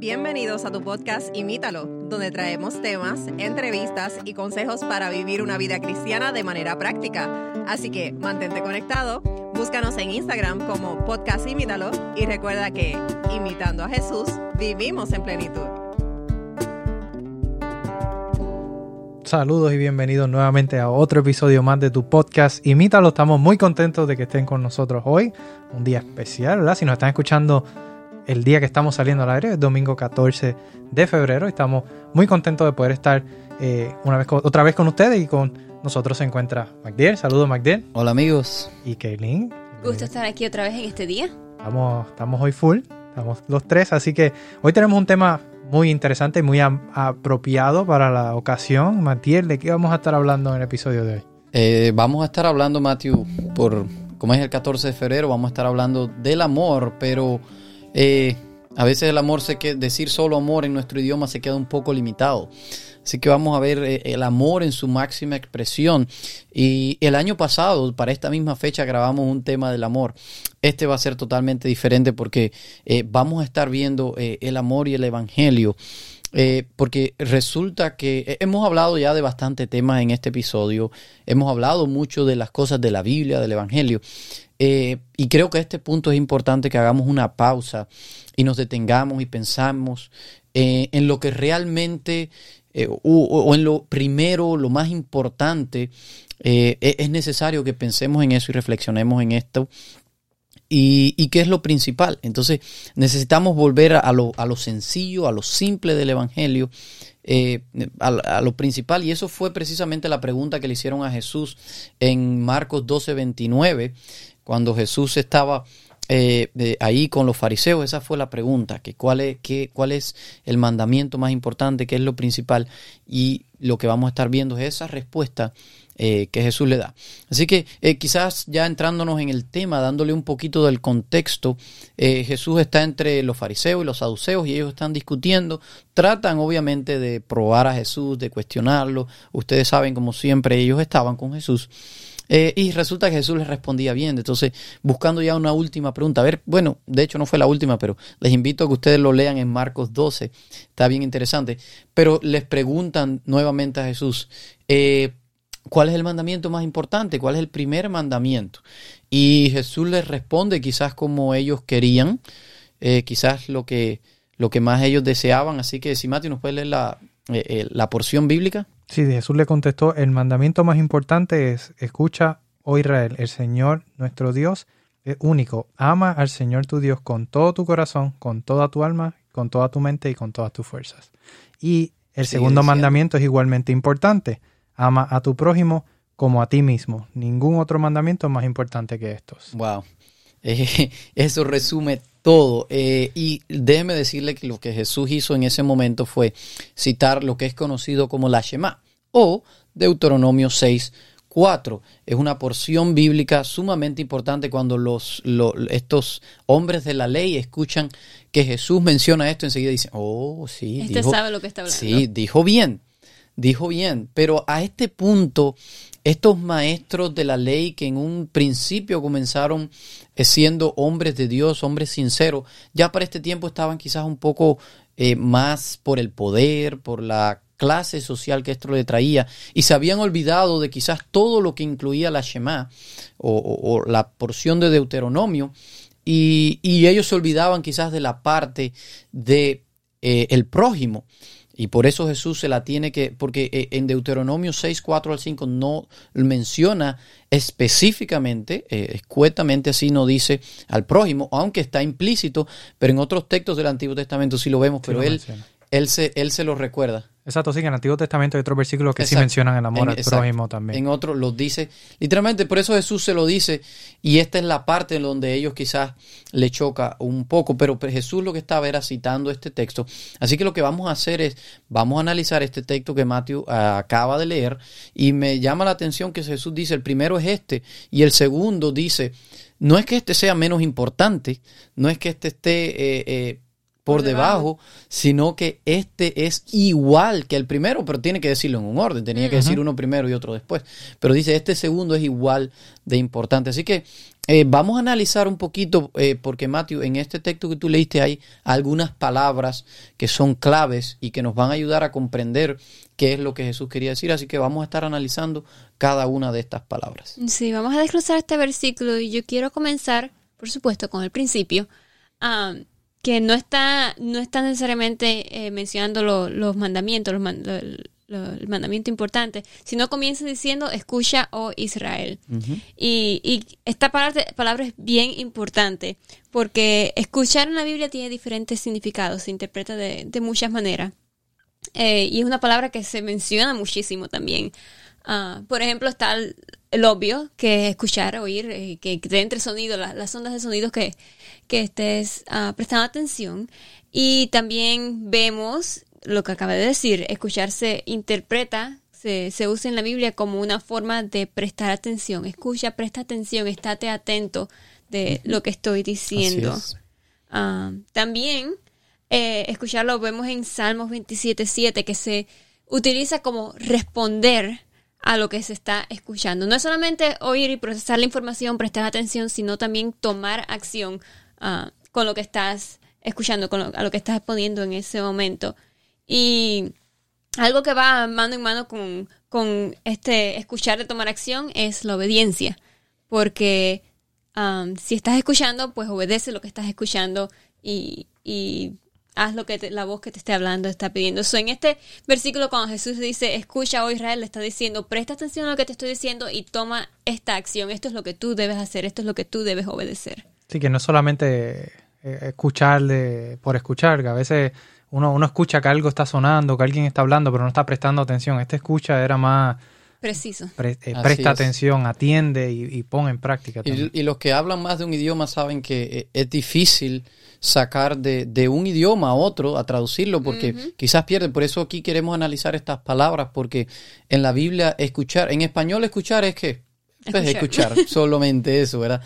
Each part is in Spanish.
Bienvenidos a tu podcast Imítalo, donde traemos temas, entrevistas y consejos para vivir una vida cristiana de manera práctica. Así que mantente conectado, búscanos en Instagram como podcast Imítalo y recuerda que, imitando a Jesús, vivimos en plenitud. Saludos y bienvenidos nuevamente a otro episodio más de tu podcast Imítalo. Estamos muy contentos de que estén con nosotros hoy. Un día especial, ¿verdad? Si nos están escuchando el día que estamos saliendo al aire, es domingo 14 de febrero. Estamos muy contentos de poder estar eh, una vez otra vez con ustedes y con nosotros se encuentra MacDiel. Saludos, MacDiel. Hola, amigos. Y Kaylin. Gusto estar aquí otra vez en este día. Estamos, estamos hoy full, estamos los tres, así que hoy tenemos un tema muy interesante y muy apropiado para la ocasión. Matiel, ¿de qué vamos a estar hablando en el episodio de hoy? Eh, vamos a estar hablando, Matthew, por como es el 14 de febrero, vamos a estar hablando del amor, pero eh, a veces el amor, se que decir solo amor en nuestro idioma se queda un poco limitado. Así que vamos a ver eh, el amor en su máxima expresión. Y el año pasado, para esta misma fecha, grabamos un tema del amor. Este va a ser totalmente diferente porque eh, vamos a estar viendo el amor y el evangelio. Porque resulta que hemos hablado ya de bastante temas en este episodio, hemos hablado mucho de las cosas de la Biblia, del Evangelio, eh, y creo que a este punto es importante que hagamos una pausa y nos detengamos y pensamos eh, en lo que realmente, eh, o, en lo primero, lo más importante, e, es necesario que pensemos en eso y reflexionemos en esto. Y, qué es lo principal. Entonces necesitamos volver a lo, a lo sencillo, a lo simple del Evangelio, a, a, lo principal. Y eso fue precisamente la pregunta que le hicieron a Jesús en Marcos 12, 29 cuando Jesús estaba eh, ahí con los fariseos, esa fue la pregunta, que cuál, es, cuál es el mandamiento más importante, qué es lo principal, y lo que vamos a estar viendo es esa respuesta eh, que Jesús le da. Así que eh, quizás ya entrándonos en el tema, dándole un poquito del contexto, Jesús está entre los fariseos y los saduceos y ellos están discutiendo, tratan obviamente de probar a Jesús, de cuestionarlo, ustedes saben como siempre ellos estaban con Jesús. Eh, y resulta que Jesús les respondía bien. Entonces, buscando ya una última pregunta. A ver, bueno, de hecho no fue la última, pero les invito a que ustedes lo lean en Marcos 12. Está bien interesante. Pero les preguntan nuevamente a Jesús, eh, ¿cuál es el mandamiento más importante? ¿Cuál es el primer mandamiento? Y Jesús les responde quizás como ellos querían, eh, quizás lo que, lo que más ellos deseaban. Así que si Mati nos puede leer la, la porción bíblica. Sí, Jesús le contestó, el mandamiento más importante es, escucha, oh Israel, el Señor nuestro Dios es único. Ama al Señor tu Dios con todo tu corazón, con toda tu alma, con toda tu mente y con todas tus fuerzas. Y el segundo mandamiento es igualmente importante. Ama a tu prójimo como a ti mismo. Ningún otro mandamiento es más importante que estos. Wow. Eso resume todo. Eh, y déjeme decirle que lo que Jesús hizo en ese momento fue citar lo que es conocido como la Shema o Deuteronomio 6, 4. Es una porción bíblica sumamente importante cuando los, estos hombres de la ley escuchan que Jesús menciona esto, enseguida dicen, oh, sí. Este sabe lo que está hablando. Sí, dijo bien, dijo bien. Pero a este punto, estos maestros de la ley que en un principio comenzaron eh, siendo hombres de Dios, hombres sinceros, ya para este tiempo estaban quizás un poco eh, más por el poder, por la clase social que esto le traía y se habían olvidado de quizás todo lo que incluía la Shema o, la porción de Deuteronomio y, ellos se olvidaban quizás de la parte de eh, el prójimo. Y por eso Jesús se la tiene que, porque eh, en Deuteronomio 6, 4 al 5 no menciona específicamente, eh, escuetamente así no dice al prójimo, aunque está implícito, pero en otros textos del Antiguo Testamento sí lo vemos, pero él, él, se, él se lo recuerda. Exacto, sí, que en el Antiguo Testamento hay otros versículos que sí mencionan el amor al prójimo también. En otros los dice, literalmente, por eso Jesús se lo dice, y esta es la parte en donde ellos quizás le choca un poco, pero Jesús lo que estaba era citando este texto. Así que lo que vamos a hacer es, vamos a analizar este texto que Mateo ah, acaba de leer, y me llama la atención que Jesús dice, el primero es este, y el segundo dice, no es que este sea menos importante, no es que este esté... Eh, eh, por, debajo, sino que este es igual que el primero, pero tiene que decirlo en un orden. Tenía que decir uno primero y otro después. Pero dice, este segundo es igual de importante. Así que eh, vamos a analizar un poquito, eh, porque Matthew, en este texto que tú leíste hay algunas palabras que son claves y que nos van a ayudar a comprender qué es lo que Jesús quería decir. Así que vamos a estar analizando cada una de estas palabras. Sí, vamos a desglosar este versículo y yo quiero comenzar, por supuesto, con el principio, ah, que no está, no está necesariamente eh, mencionando los mandamientos, los, el mandamiento importante, sino comienza diciendo, escucha, oh Israel. y, esta palabra, es bien importante, porque escuchar en la Biblia tiene diferentes significados, se interpreta de, muchas maneras. Eh, y es una palabra que se menciona muchísimo también. Ah, por ejemplo, está el, obvio, que es escuchar, oír, eh, que, te entre sonido, las ondas de sonidos que, que estés ah, prestando atención. Y también vemos lo que acaba de decir, escuchar se interpreta, se, se, usa en la Biblia como una forma de prestar atención. Escucha, presta atención, estate atento de lo que estoy diciendo. Ah, también eh, escucharlo vemos en Salmos 27.7 que se utiliza como responder a lo que se está escuchando. No es solamente oír y procesar la información, prestar atención, sino también tomar acción ah, con lo que estás escuchando, con a lo que estás exponiendo en ese momento. Y algo que va mano en mano con, este escuchar de tomar acción es la obediencia. Porque um, si estás escuchando, pues obedece lo que estás escuchando y, haz lo que la voz que te esté hablando está pidiendo. So, en este versículo, cuando Jesús dice, escucha, oh Israel, le está diciendo, presta atención a lo que te estoy diciendo y toma esta acción. Esto es lo que tú debes hacer, esto es lo que tú debes obedecer. Sí, que no solamente eh, escuchar por escuchar, que a veces uno, uno escucha que algo está sonando, que alguien está hablando, pero no está prestando atención. Esta escucha era más... Preciso. Eh, presta atención, atiende y, pone en práctica. Y, los que hablan más de un idioma saben que eh, es difícil sacar de, un idioma a otro, a traducirlo, porque quizás pierde. Por eso aquí queremos analizar estas palabras, porque en la Biblia escuchar, en español escuchar es que pues, escuchar, solamente eso, ¿verdad?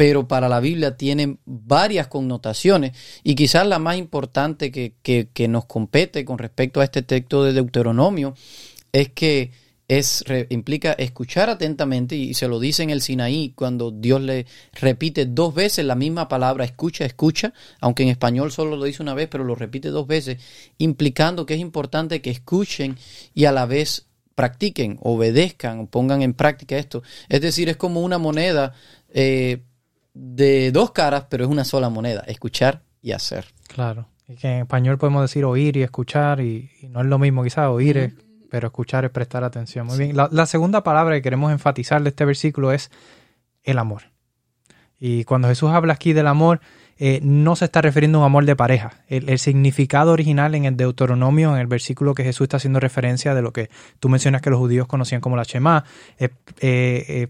Pero para la Biblia tiene varias connotaciones y quizás la más importante que, que, nos compete con respecto a este texto de Deuteronomio es que es, implica escuchar atentamente y se lo dice en el Sinaí cuando Dios le repite dos veces la misma palabra escucha, escucha, aunque en español solo lo dice una vez, pero lo repite dos veces, implicando que es importante que escuchen y a la vez practiquen, obedezcan pongan en práctica esto. Es decir, es como una moneda eh, de dos caras, pero es una sola moneda, escuchar y hacer. Claro, y que en español podemos decir oír y escuchar, y, no es lo mismo quizás oír, pero escuchar es prestar atención. Muy bien, la, segunda palabra que queremos enfatizar de este versículo es el amor. Y cuando Jesús habla aquí del amor, eh, no se está refiriendo a un amor de pareja. El, significado original en el Deuteronomio, en el versículo que Jesús está haciendo referencia de lo que tú mencionas que los judíos conocían como la Shema, eh, eh,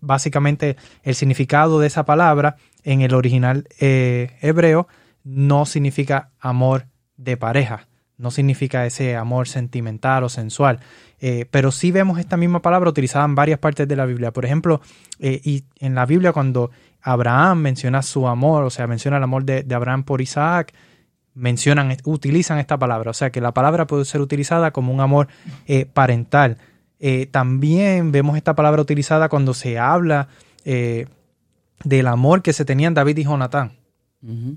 básicamente el significado de esa palabra en el original eh, hebreo no significa amor de pareja, no significa ese amor sentimental o sensual, eh, pero sí vemos esta misma palabra utilizada en varias partes de la Biblia. Por ejemplo, eh, y en la Biblia cuando Abraham menciona su amor, o sea, menciona el amor de, de Abraham por Isaac, mencionan, utilizan esta palabra, o sea que la palabra puede ser utilizada como un amor parental. Eh, también vemos esta palabra utilizada cuando se habla eh, del amor que se tenían David y Jonatán.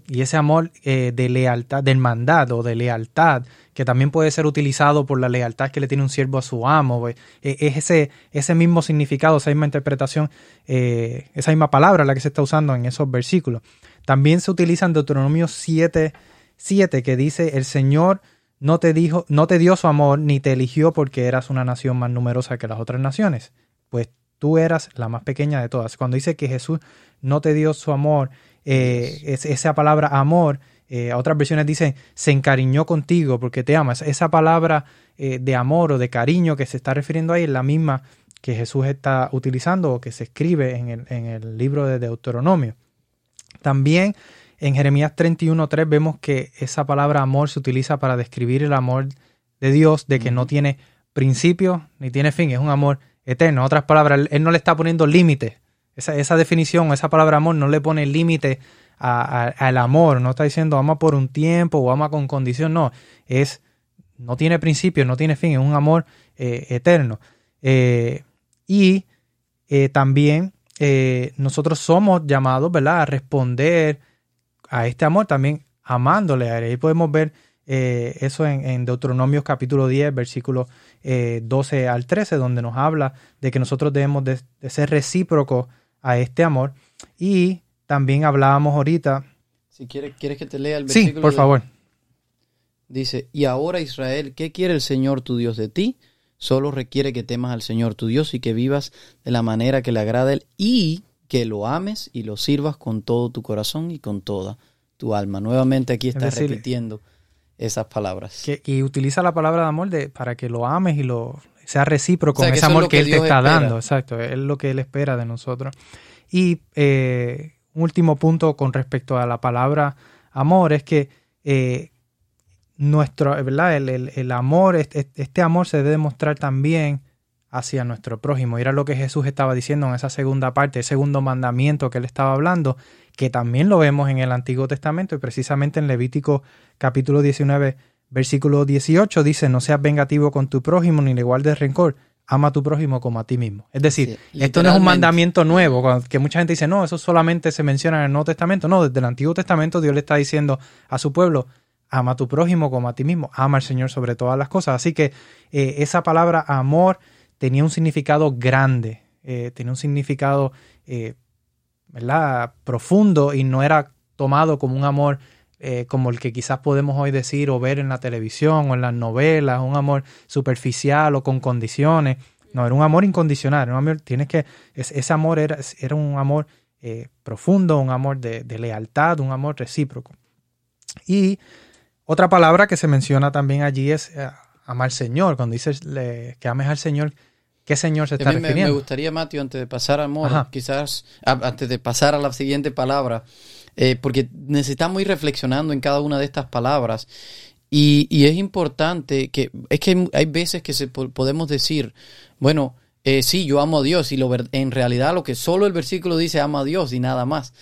Y ese amor eh, de lealtad, del mandado, de lealtad, que también puede ser utilizado por la lealtad que le tiene un siervo a su amo. es ese, ese mismo significado, esa misma interpretación, esa misma palabra la que se está usando en esos versículos. También se utiliza en Deuteronomio 7, 7 que dice, el Señor no te dijo, no te dio su amor ni te eligió porque eras una nación más numerosa que las otras naciones, pues tú eras la más pequeña de todas. Cuando dice que Jesús no te dio su amor, eh, esa palabra amor, eh, otras versiones dicen se encariñó contigo porque te amas. Esa palabra eh, de amor o de cariño que se está refiriendo ahí es la misma que Jesús está utilizando o que se escribe en el, en el libro de Deuteronomio. También en Jeremías 31.3 vemos que esa palabra amor se utiliza para describir el amor de Dios, de que no tiene principio ni tiene fin, es un amor eterno. En otras palabras, Él no le está poniendo límite. Esa, esa definición, esa palabra amor no le pone límite al amor, no está diciendo ama por un tiempo o ama con condición, no, es, no tiene principio, no tiene fin, es un amor eh, eterno. Eh, y eh, también nosotros somos llamados, ¿verdad?, a responder a este amor también amándole a él. Ahí podemos ver eh, eso en, en Deuteronomios capítulo 10, versículos eh, 12 al 13, donde nos habla de que nosotros debemos de, de ser recíprocos a este amor. Y también hablábamos ahorita. Si quieres, quieres que te lea el Sí, versículo. por de- favor. Dice, y ahora Israel, ¿qué quiere el Señor tu Dios de ti? Solo requiere que temas al Señor tu Dios y que vivas de la manera que le agrada a Él y que lo ames y lo sirvas con todo tu corazón y con toda tu alma. Nuevamente aquí está decir, repitiendo esas palabras. Que, y utiliza la palabra de amor de, para que lo ames y lo sea recíproco O sea, con ese es amor que, que Él te está espera. dando. Exacto, es lo que Él espera de nosotros. Y eh, un último punto con respecto a la palabra amor es que eh, nuestro, ¿verdad? El, el- el amor, este, este amor se debe demostrar también hacia nuestro prójimo. Y era lo que Jesús estaba diciendo en esa segunda parte, el segundo mandamiento que él estaba hablando, que también lo vemos en el Antiguo Testamento y precisamente en Levítico capítulo 19, versículo 18 dice, no seas vengativo con tu prójimo ni le guardes rencor, ama a tu prójimo como a ti mismo. Es decir, Sí, esto no es un mandamiento nuevo, que mucha gente dice, no, eso solamente se menciona en el Nuevo Testamento. No, desde el Antiguo Testamento Dios le está diciendo a su pueblo, ama a tu prójimo como a ti mismo, ama al Señor sobre todas las cosas. Así que eh, esa palabra amor tenía un significado grande, eh, tenía un significado eh, ¿verdad? profundo y no era tomado como un amor eh, como el que quizás podemos hoy decir o ver en la televisión o en las novelas, un amor superficial o con condiciones. No, era un amor incondicional. un amor- tienes que, es- ese amor era, era un amor profundo, un amor de lealtad, un amor recíproco. Y otra palabra que se menciona también allí es amar al Señor. Cuando dices le- que ames al Señor, ¿qué Señor se A está mí me, me refiriendo? gustaría, Mateo, antes de pasar al amor, Ajá. quizás a- antes de pasar a la siguiente palabra, eh, porque necesitamos ir reflexionando en cada una de estas palabras. Y, y es importante que, es que hay, hay veces que se podemos decir, bueno, eh, sí, yo amo a Dios, y lo en realidad lo que solo el versículo dice amo a Dios y nada más.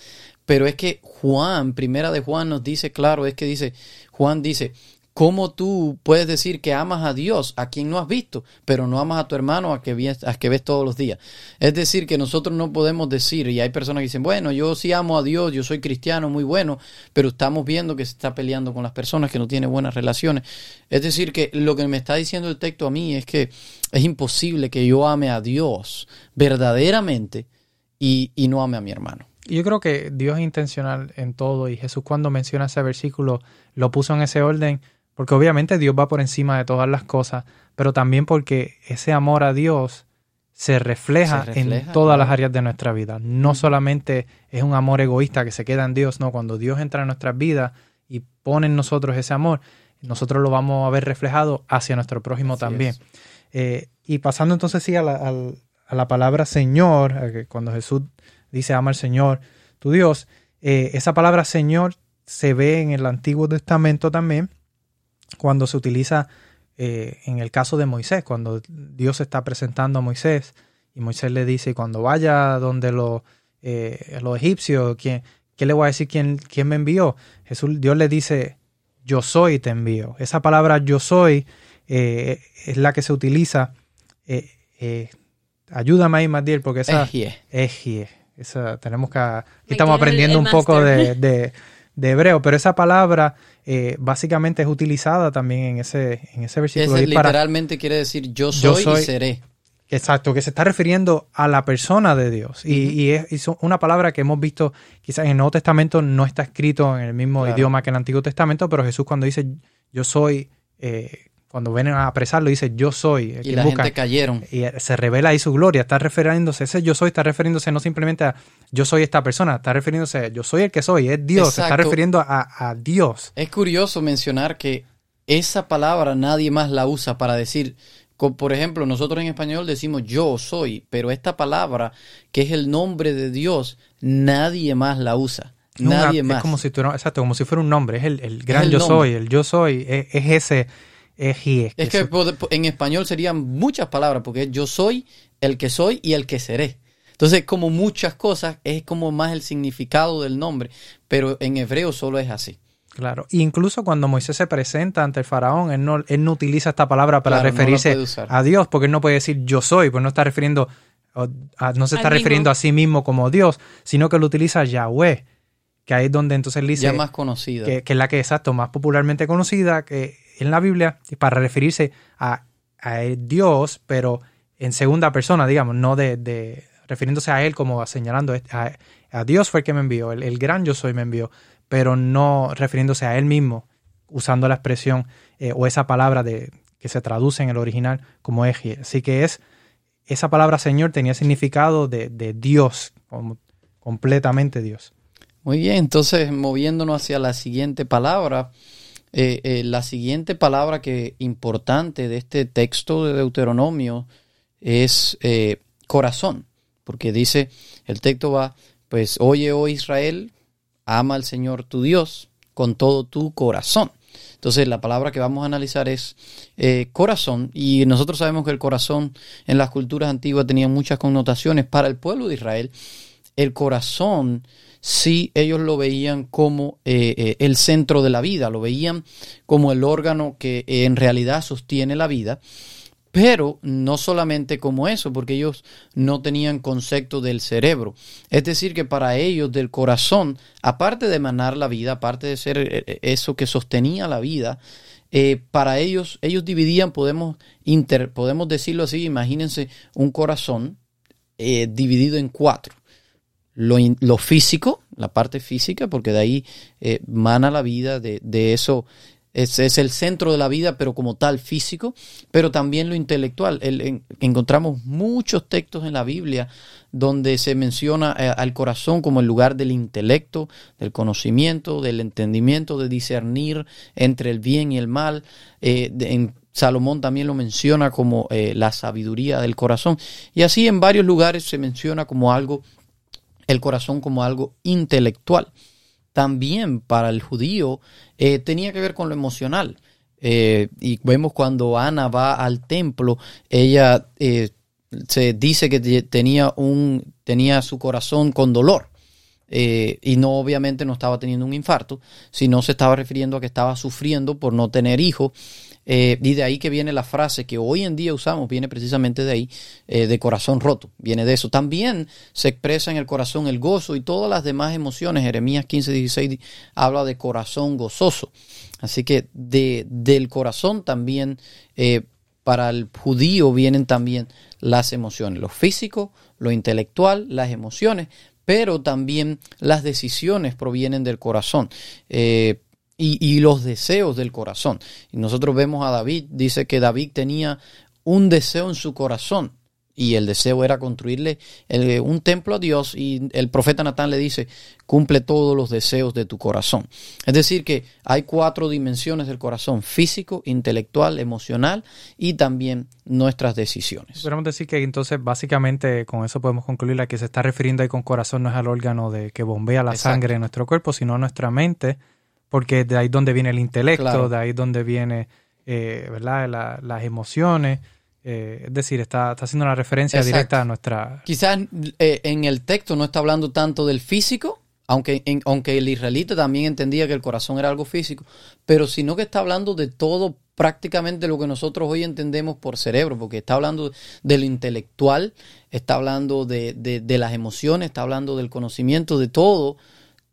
Pero es que Juan, primera de Juan nos dice claro, es que dice, Juan dice, ¿cómo tú puedes decir que amas a Dios a quien no has visto, pero no amas a tu hermano a que, ves, que ves todos los días? Es decir, que nosotros no podemos decir, y hay personas que dicen, bueno, yo sí amo a Dios, yo soy cristiano, muy bueno, pero estamos viendo que se está peleando con las personas, que no tiene buenas relaciones. Es decir, que lo que me está diciendo el texto a mí es que es imposible que yo ame a Dios verdaderamente y, y no ame a mi hermano. Yo creo que Dios es intencional en todo y Jesús cuando menciona ese versículo lo puso en ese orden porque obviamente Dios va por encima de todas las cosas, pero también porque ese amor a Dios se refleja, Se refleja, en todas las áreas de nuestra vida. No solamente es un amor egoísta que se queda en Dios, no, cuando Dios entra en nuestras vidas y pone en nosotros ese amor, nosotros lo vamos a ver reflejado hacia nuestro prójimo Así también. Eh, y pasando entonces sí a la, al- a la palabra Señor, cuando Jesús dice ama al Señor, tu Dios, eh, esa palabra Señor se ve en el Antiguo Testamento también, cuando se utiliza eh, en el caso de Moisés, cuando Dios está presentando a Moisés y Moisés le dice, cuando vaya donde los, eh, los egipcios, ¿quién, ¿qué le voy a decir quién, quién me envió? Jesús, Dios le dice, yo soy te envío. Esa palabra yo soy eh, es la que se utiliza. eh, eh, ayúdame ahí, Matiel, porque esa Ejie. Ejie. Esa, tenemos que. Aquí estamos el- aprendiendo el un poco de- de hebreo, pero esa palabra eh, básicamente es utilizada también en ese, en ese versículo. Para- literalmente quiere decir yo Yo soy, y seré. Exacto, que se está refiriendo a la persona de Dios. Y, es, una palabra que hemos visto, quizás en el Nuevo Testamento no está escrito en el mismo Claro. idioma que en el Antiguo Testamento, pero Jesús cuando dice yo soy, eh, cuando vienen a apresarlo, dice yo soy. eh, Y la busca. gente cayeron. Y se revela ahí su gloria, está refiriéndose, ese yo soy está refiriéndose no simplemente a yo soy esta persona, está refiriéndose a yo soy el que soy, es Dios, se está refiriendo a, a Dios. Es curioso mencionar que esa palabra nadie más la usa para decir, co- por ejemplo, nosotros en español decimos yo soy, pero esta palabra, que es el nombre de Dios, nadie más la usa. Es una- Nadie es más. como si tuviera- exacto, como si fuera un nombre, es el, el gran el yo nombre. soy, el yo soy, es, es ese, es que en español serían muchas palabras, porque yo soy, el que soy y el que seré. Entonces, como muchas cosas, es como más el significado del nombre, pero en hebreo solo es así. Claro, incluso cuando Moisés se presenta ante el faraón, él no, él no utiliza esta palabra para Claro, referirse a Dios, porque él no puede decir yo soy, pues no está refiriendo, a- no se Al está mismo. refiriendo a sí mismo como Dios, sino que lo utiliza Yahweh, que ahí es donde entonces él dice ya más conocida. que, que es la que exacto más popularmente conocida que en la Biblia para referirse a, a Dios, pero en segunda persona, digamos, no de, de- refiriéndose a él como señalando a, a Dios fue el que me envió, el, el gran yo soy me envió, pero no refiriéndose a él mismo, usando la expresión eh, o esa palabra de que se traduce en el original como eje. Así que es esa palabra Señor tenía significado de, de Dios, completamente Dios. Muy bien, entonces moviéndonos hacia la siguiente palabra, eh, eh, la siguiente palabra que importante de este texto de Deuteronomio es eh, corazón, porque dice, el texto va, pues oye, oh Israel, ama al Señor tu Dios con todo tu corazón. Entonces la palabra que vamos a analizar es corazón y nosotros sabemos que el corazón en las culturas antiguas tenía muchas connotaciones. Para el pueblo de Israel, el corazón sí ellos lo veían como eh, eh, el centro de la vida, lo veían como el órgano que eh, en realidad sostiene la vida. Pero no solamente como eso, porque ellos no tenían concepto del cerebro. Es decir, que para ellos del corazón, aparte de emanar la vida, aparte de ser eso que sostenía la vida, para ellos, ellos dividían, podemos, podemos decirlo así, imagínense un corazón dividido en cuatro. Lo, físico, la parte física, porque de ahí eh, mana la vida, de, eso es, el centro de la vida, pero como tal físico, pero también lo intelectual. El- en- encontramos muchos textos en la Biblia donde se menciona eh, al corazón como el lugar del intelecto, del conocimiento, del entendimiento, de discernir entre el bien y el mal. Eh, en Salomón también lo menciona como la sabiduría del corazón. Y así en varios lugares se menciona como algo, el corazón como algo intelectual también para el judío eh, tenía que ver con lo emocional. Eh, y vemos cuando Ana va al templo, ella eh, se dice que te- tenía, un, tenía su corazón con dolor. Eh, y no obviamente no estaba teniendo un infarto, sino se estaba refiriendo a que estaba sufriendo por no tener hijos. Eh, y de ahí que viene la frase que hoy en día usamos, viene precisamente de ahí, eh, de corazón roto, viene de eso. También se expresa en el corazón el gozo y todas las demás emociones. Jeremías 15, 16 habla de corazón gozoso. Así que de, del corazón también, eh, para el judío vienen también las emociones, lo físico, lo intelectual, las emociones, pero también las decisiones provienen del corazón. Y, y los deseos del corazón. Y nosotros vemos a David, dice que David tenía un deseo en su corazón y el deseo era construirle el- un templo a Dios y el profeta Natán le dice, cumple todos los deseos de tu corazón. Es decir, que hay cuatro dimensiones del corazón, físico, intelectual, emocional y también nuestras decisiones. Podemos decir que entonces básicamente con eso podemos concluir la que se está refiriendo ahí con corazón no es al órgano de que bombea la Exacto. sangre en nuestro cuerpo, sino nuestra mente, porque de ahí es donde viene el intelecto, Claro. de ahí es donde viene eh, ¿verdad? La- las emociones, eh, es decir, está, está haciendo una referencia Exacto. directa a nuestra... Quizás eh, en el texto no está hablando tanto del físico, aunque, en- aunque el israelita también entendía que el corazón era algo físico, pero sino que está hablando de todo prácticamente lo que nosotros hoy entendemos por cerebro, porque está hablando de lo intelectual, está hablando de, de- de las emociones, está hablando del conocimiento, de todo.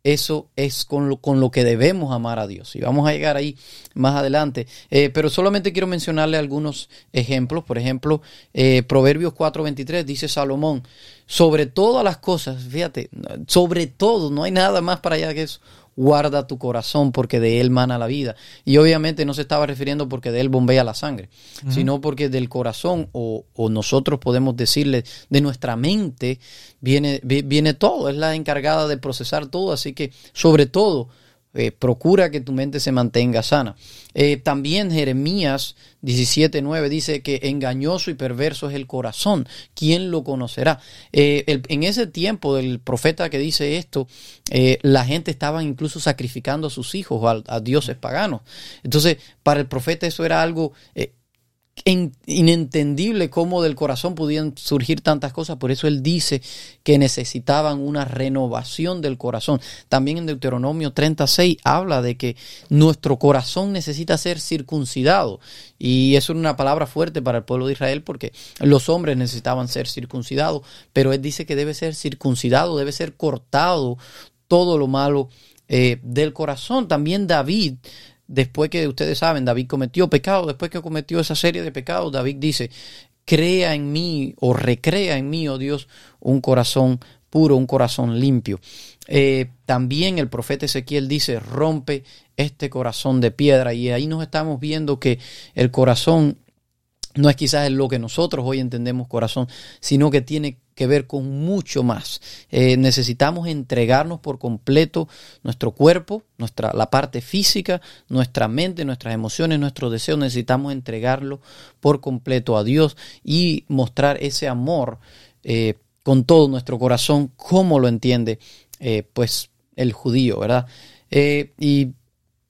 Eso es con lo, con lo que debemos amar a Dios. Y vamos a llegar ahí más adelante. Eh, pero solamente quiero mencionarle algunos ejemplos. Por ejemplo, eh, Proverbios 4:23 dice Salomón, sobre todas las cosas, fíjate, sobre todo, no hay nada más para allá que eso. Guarda tu corazón porque de él mana la vida. Y obviamente no se estaba refiriendo porque de él bombea la sangre, sino porque del corazón o, o nosotros podemos decirle de nuestra mente viene, vi- viene todo, es la encargada de procesar todo. Así que sobre todo eh, procura que tu mente se mantenga sana. Eh, también Jeremías 17.9 dice que engañoso y perverso es el corazón. ¿Quién lo conocerá? Eh, en ese tiempo del profeta que dice esto, la gente estaba incluso sacrificando a sus hijos a, a dioses paganos. Entonces, para el profeta eso era algo... in- inentendible cómo del corazón podían surgir tantas cosas. Por eso él dice que necesitaban una renovación del corazón. También en Deuteronomio 36 habla de que nuestro corazón necesita ser circuncidado. Y eso es una palabra fuerte para el pueblo de Israel porque los hombres necesitaban ser circuncidados. Pero él dice que debe ser circuncidado, debe ser cortado todo lo malo eh, del corazón. También David después que ustedes saben, David cometió pecado, después que cometió esa serie de pecados, David dice, crea en mí o recrea en mí, oh Dios, un corazón puro, un corazón limpio. Eh, también el profeta Ezequiel dice, rompe este corazón de piedra y ahí nos estamos viendo que el corazón no es quizás lo que nosotros hoy entendemos corazón, sino que tiene que ver con mucho más. Eh, necesitamos entregarnos por completo nuestro cuerpo, nuestra, la parte física, nuestra mente, nuestras emociones, nuestros deseos. Necesitamos entregarlo por completo a Dios y mostrar ese amor eh, con todo nuestro corazón, como lo entiende eh, pues el judío, ¿verdad? Y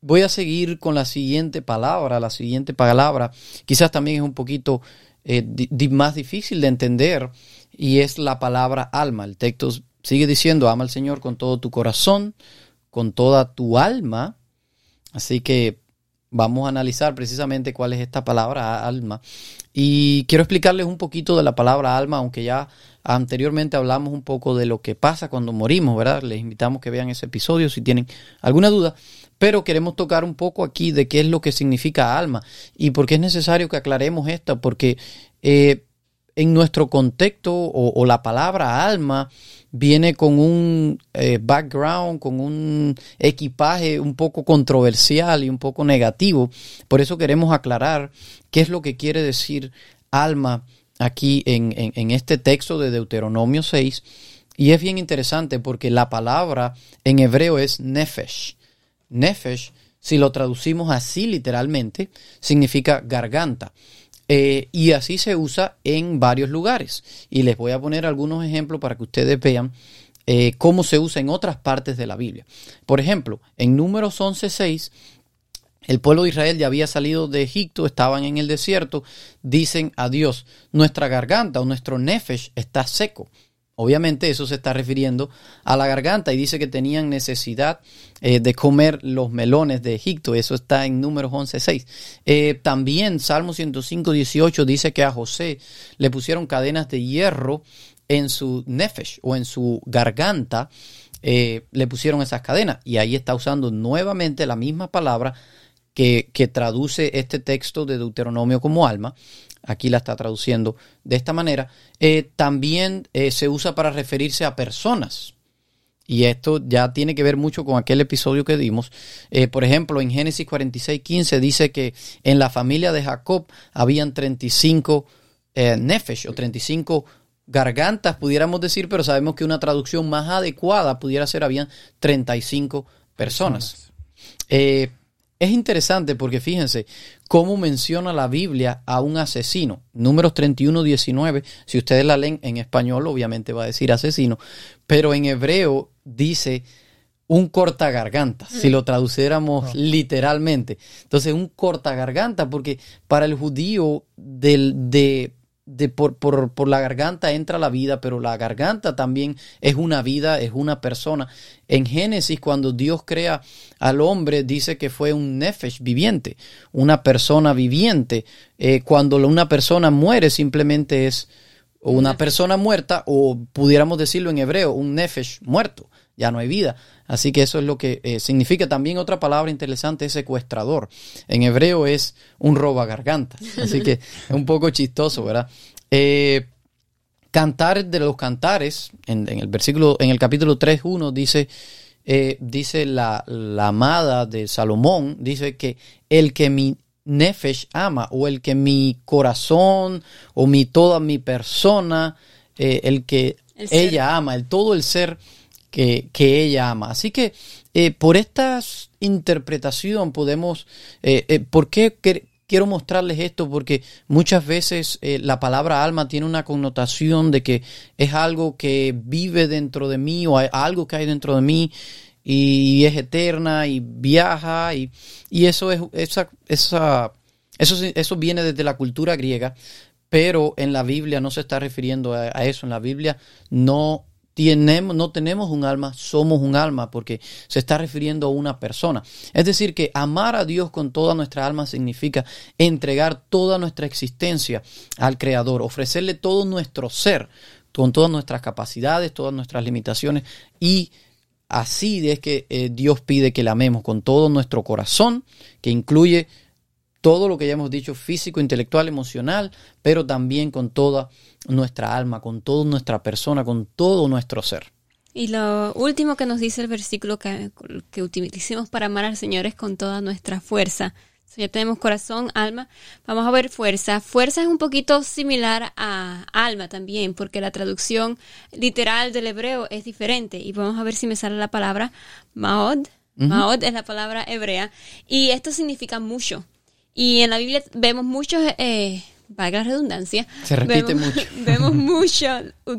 voy a seguir con la siguiente palabra, la siguiente palabra, quizás también es un poquito más difícil de entender, y es la palabra alma. El texto sigue diciendo, ama al Señor con todo tu corazón, con toda tu alma. Así que vamos a analizar precisamente cuál es esta palabra alma. Y quiero explicarles un poquito de la palabra alma, aunque ya anteriormente hablamos un poco de lo que pasa cuando morimos, ¿verdad? Les invitamos que vean ese episodio si tienen alguna duda. Pero queremos tocar un poco aquí de qué es lo que significa alma y por qué es necesario que aclaremos esto, porque eh, en nuestro contexto o, la palabra alma viene con un eh, background, con un equipaje un poco controversial y un poco negativo. Por eso queremos aclarar qué es lo que quiere decir alma aquí en, en- en este texto de Deuteronomio 6. Y es bien interesante porque la palabra en hebreo es nefesh. Nefesh, si lo traducimos así literalmente, significa garganta. Eh, y así se usa en varios lugares. Y les voy a poner algunos ejemplos para que ustedes vean eh, cómo se usa en otras partes de la Biblia. Por ejemplo, en Números 11.6, el pueblo de Israel ya había salido de Egipto, estaban en el desierto, dicen a Dios, nuestra garganta o nuestro nefesh está seco. Obviamente eso se está refiriendo a la garganta y dice que tenían necesidad eh, de comer los melones de Egipto. Eso está en números 11.6. Eh, también Salmo 105, 18 dice que a José le pusieron cadenas de hierro en su nefesh o en su garganta. eh, le pusieron esas cadenas y ahí está usando nuevamente la misma palabra que, que traduce este texto de Deuteronomio como alma. Aquí la está traduciendo de esta manera. Eh, también eh, se usa para referirse a personas. Y esto ya tiene que ver mucho con aquel episodio que dimos. Eh, por ejemplo, en Génesis 46, 15 dice que en la familia de Jacob habían 35 eh, nefesh o 35 gargantas, pudiéramos decir, pero sabemos que una traducción más adecuada pudiera ser habían 35 personas. Eh, es interesante porque fíjense cómo menciona la Biblia a un asesino. Números 31, 19. Si ustedes la leen en español, obviamente va a decir asesino. Pero en hebreo dice un cortagarganta, si lo traduciéramos literalmente. Entonces, un cortagarganta, porque para el judío del, de, de por, por, por la garganta entra la vida, pero la garganta también es una vida, es una persona. En Génesis, cuando Dios crea al hombre, dice que fue un nefesh viviente, una persona viviente. Eh, cuando una persona muere, simplemente es una persona muerta, o pudiéramos decirlo en hebreo, un nefesh muerto, ya no hay vida. Así que eso es lo que eh, significa. También otra palabra interesante es secuestrador. En hebreo es un roba garganta. Así que es un poco chistoso, ¿verdad? Eh, cantar de los cantares, en, en el versículo, en el capítulo 3.1 dice, eh, dice la, la amada de Salomón, dice que el que mi nefesh ama, o el que mi corazón, o mi toda mi persona, eh, el que El ella ama, el todo el ser que, ella ama. Así que eh, por esta interpretación podemos, eh, eh, ¿por qué quiero mostrarles esto? Porque muchas veces la palabra alma tiene una connotación de que es algo que vive dentro de mí o hay algo que hay dentro de mí y es eterna y viaja y, y eso es esa, esa Eso, viene desde la cultura griega, pero en la Biblia no se está refiriendo a eso. En la Biblia no no tenemos un alma, somos un alma, porque se está refiriendo a una persona. Es decir, que amar a Dios con toda nuestra alma significa entregar toda nuestra existencia al Creador, ofrecerle todo nuestro ser, con todas nuestras capacidades, todas nuestras limitaciones y Así es que eh, Dios pide que le amemos con todo nuestro corazón, que incluye todo lo que ya hemos dicho, físico, intelectual, emocional, pero también con toda nuestra alma, con toda nuestra persona, con todo nuestro ser. Y lo último que nos dice el versículo que, que utilicemos para amar al Señor es con toda nuestra fuerza. Ya tenemos corazón, alma. Vamos a ver fuerza. Fuerza es un poquito similar a alma también, porque la traducción literal del hebreo es diferente. Y vamos a ver si me sale la palabra maod. Maod es la palabra hebrea. Y esto significa mucho. Y en la Biblia vemos muchos, eh, valga la redundancia, Se repite vemos, mucho. vemos mucho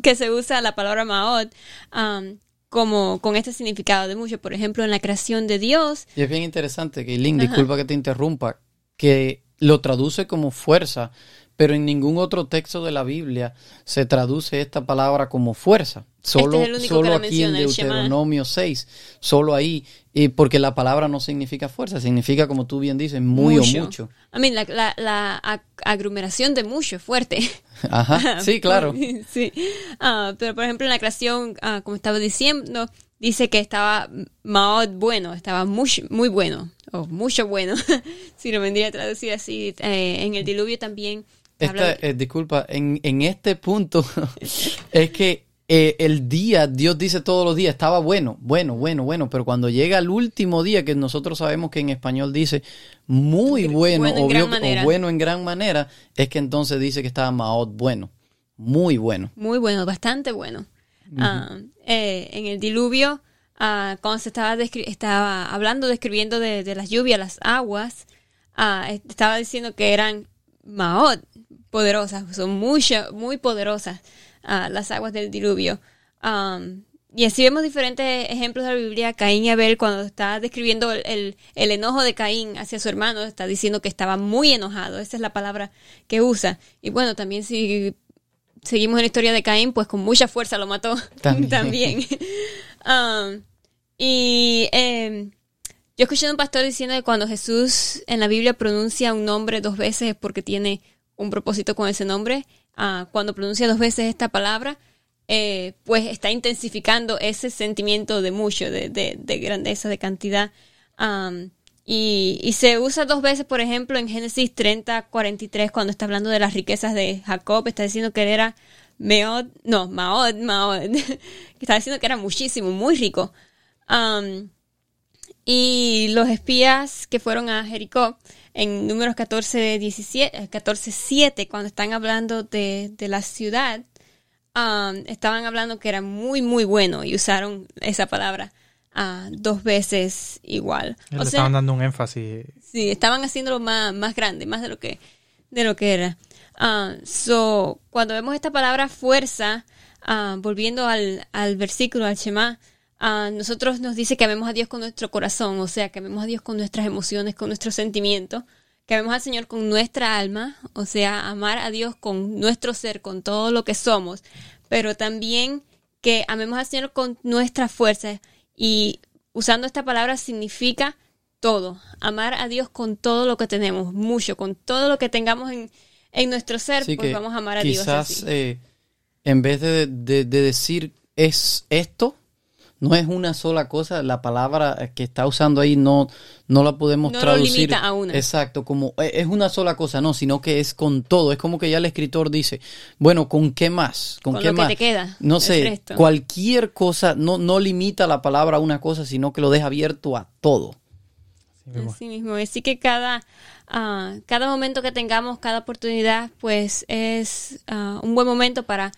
que se usa la palabra maod um, como con este significado de mucho. Por ejemplo, en la creación de Dios, Y es bien interesante que Lynn, disculpa que te interrumpa, que lo traduce como fuerza, pero en ningún otro texto de la Biblia se traduce esta palabra como fuerza. Solo, Este es solo la aquí en menciona. Deuteronomio 6, solo ahí, porque la palabra no significa fuerza, significa, como tú bien dices, muy o mucho. I mean, la, la, la ag- aglomeración de mucho es fuerte. Ajá, sí, claro. sí. Ah, pero por ejemplo, en la creación, ah, como estaba diciendo, dice que estaba Maod bueno, estaba muy, muy bueno, o mucho bueno, si lo vendría a traducir así. Eh, en el diluvio también. Esta, eh, disculpa, en, en este punto es que eh, el día, Dios dice todos los días, estaba bueno, bueno, bueno, bueno, pero cuando llega el último día, que nosotros sabemos que en español dice muy bueno, Bueno en o, bueno en gran manera, es que entonces dice que estaba Maot bueno, muy bueno. Muy bueno, bastante bueno. Ah, eh, en el diluvio, ah, cuando se estaba, estaba hablando, describiendo de, de las lluvias, las aguas, ah, estaba diciendo que eran Maot, poderosas, son mucho, muy poderosas las aguas del diluvio. Um, y así vemos diferentes ejemplos de la Biblia. Caín y Abel, cuando está describiendo el, el- el enojo de Caín hacia su hermano, está diciendo que estaba muy enojado. Esa es la palabra que usa. Y bueno, también si seguimos en la historia de Caín, pues con mucha fuerza lo mató También. también. Um, y eh, yo escuché a un pastor diciendo que cuando Jesús en la Biblia pronuncia un nombre dos veces es porque tiene un propósito con ese nombre. Ah, cuando pronuncia dos veces esta palabra, eh, pues está intensificando ese sentimiento de mucho, de, de- de grandeza, de cantidad. Y, se usa dos veces, por ejemplo, en Génesis 30, 43, cuando está hablando de las riquezas de Jacob, está diciendo que él era Meod, no, Maod, Maod, que está diciendo que era muchísimo, muy rico. Y los espías que fueron a Jericó en números 14, 17, 14, 7, cuando están hablando de, de la ciudad, um, estaban hablando que era muy, muy bueno y usaron esa palabra ah, dos veces igual. Le O sea, estaban dando un énfasis. Sí, estaban haciéndolo más, más grande, más de lo que, de lo que era. Ah, so, cuando vemos esta palabra fuerza, ah, volviendo al, al versículo, al Shema, ah, nosotros nos dice que amemos a Dios con nuestro corazón, o sea, que amemos a Dios con nuestras emociones, con nuestros sentimientos, que amemos al Señor con nuestra alma, o sea, amar a Dios con nuestro ser, con todo lo que somos, pero también que amemos al Señor con nuestra fuerza y usando esta palabra significa todo, amar a Dios con todo lo que tenemos, mucho, con todo lo que tengamos en, en nuestro ser, pues vamos a amar a Dios quizás eh, en vez de, de- de decir es esto, no es una sola cosa, la palabra que está usando ahí no, no la podemos No lo traducir. limita a una. Exacto, como eh, es una sola cosa, no, sino que es con todo. Es como que ya el escritor dice, bueno, ¿con qué más? ¿Con, Con qué lo que más? te queda, No sé, resto. cualquier cosa, no, no limita la palabra a una cosa, sino que lo deja abierto a todo. Así mismo. Así que cada, ah, cada momento que tengamos, cada oportunidad, pues es ah, un buen momento para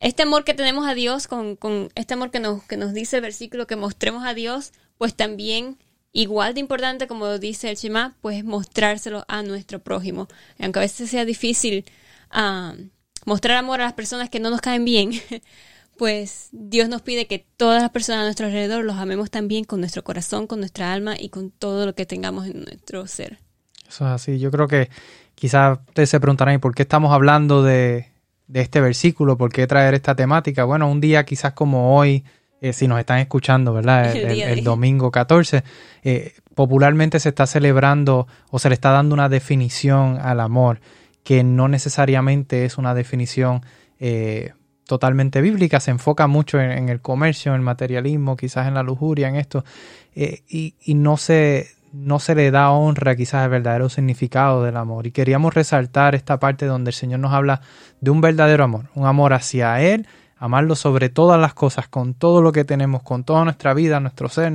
este amor que tenemos a Dios, con, con este amor que nos, que nos dice el versículo, que mostremos a Dios, pues también igual de importante como dice el Shema, pues mostrárselo a nuestro prójimo. Aunque a veces sea difícil ah, mostrar amor a las personas que no nos caen bien, pues Dios nos pide que todas las personas a nuestro alrededor los amemos también con nuestro corazón, con nuestra alma y con todo lo que tengamos en nuestro ser. Eso es así. Yo creo que quizás ustedes se preguntarán, ¿y por qué estamos hablando de, de este versículo? ¿Por qué traer esta temática? Bueno, un día quizás como hoy, eh, si nos están escuchando, ¿verdad? El, domingo 14, eh, popularmente se está celebrando o se le está dando una definición al amor que no necesariamente es una definición eh, totalmente bíblica, se enfoca mucho en, en el comercio, en el materialismo, quizás en la lujuria, en esto, y, y no se no se le da honra quizás al verdadero significado del amor. Y queríamos resaltar esta parte donde el Señor nos habla de un verdadero amor, un amor hacia Él, amarlo sobre todas las cosas, con todo lo que tenemos, con toda nuestra vida, nuestro ser,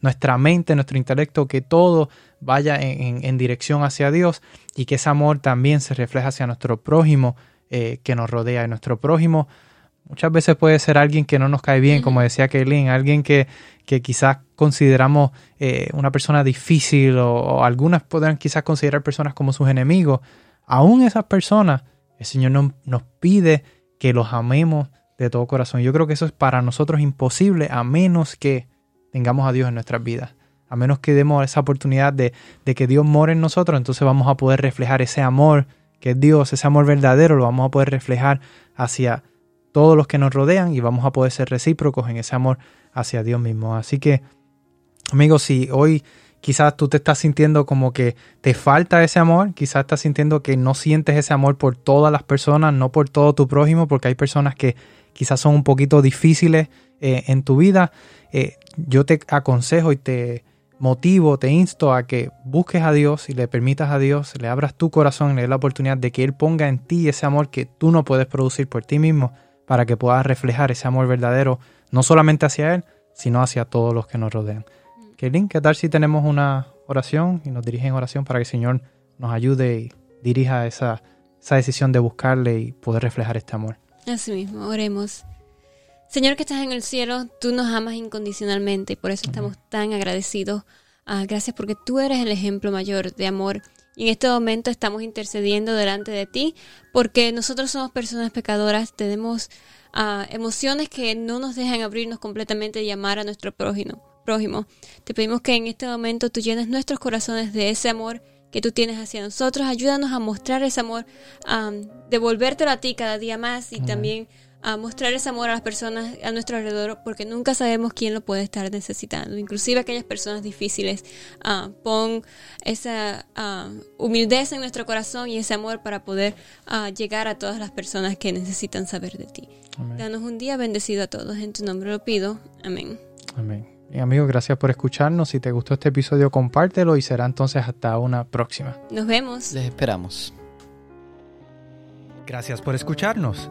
nuestra mente, nuestro intelecto, que todo vaya en dirección hacia Dios y que ese amor también se refleja hacia nuestro prójimo eh, que nos rodea. Y nuestro prójimo muchas veces puede ser alguien que no nos cae bien, como decía Kaylin, alguien que, que quizás consideramos eh, una persona difícil o, o algunas podrán quizás considerar personas como sus enemigos. Aún esas personas, el Señor nos, nos pide que los amemos de todo corazón. Yo creo que eso es para nosotros imposible a menos que tengamos a Dios en nuestras vidas. A menos que demos esa oportunidad de, de que Dios more en nosotros, entonces vamos a poder reflejar ese amor que es Dios, ese amor verdadero, lo vamos a poder reflejar hacia todos los que nos rodean y vamos a poder ser recíprocos en ese amor hacia Dios mismo. Así que, amigos, si hoy quizás tú te estás sintiendo como que te falta ese amor, quizás estás sintiendo que no sientes ese amor por todas las personas, no por todo tu prójimo, porque hay personas que quizás son un poquito difíciles eh, en tu vida, eh, yo te aconsejo y te motivo, te insto a que busques a Dios y le permitas a Dios, le abras tu corazón, le des la oportunidad de que Él ponga en ti ese amor que tú no puedes producir por ti mismo, para que puedas reflejar ese amor verdadero, no solamente hacia Él, sino hacia todos los que nos rodean. Kaylin, ¿qué tal si tenemos una oración y nos dirigen en oración para que el Señor nos ayude y dirija esa, esa decisión de buscarle y poder reflejar este amor? Así mismo, oremos. Señor que estás en el cielo, tú nos amas incondicionalmente y por eso estamos tan agradecidos. Ah, gracias porque tú eres el ejemplo mayor de amor. Y en este momento estamos intercediendo delante de ti porque nosotros somos personas pecadoras, tenemos ah, emociones que no nos dejan abrirnos completamente y amar a nuestro prójimo. prójimo. Te pedimos que en este momento tú llenes nuestros corazones de ese amor que tú tienes hacia nosotros. Ayúdanos a mostrar ese amor, a devolvértelo a ti cada día más y también a mostrar ese amor a las personas a nuestro alrededor porque nunca sabemos quién lo puede estar necesitando. Inclusive aquellas personas difíciles. ah, pon esa ah, humildad en nuestro corazón y ese amor para poder ah, llegar a todas las personas que necesitan saber de ti. Amén. Danos un día bendecido a todos. En tu nombre lo pido. Amén. Amén. Bien, amigos, gracias por escucharnos. Si te gustó este episodio, compártelo y será entonces hasta una próxima. Nos vemos. Les esperamos. Gracias por escucharnos.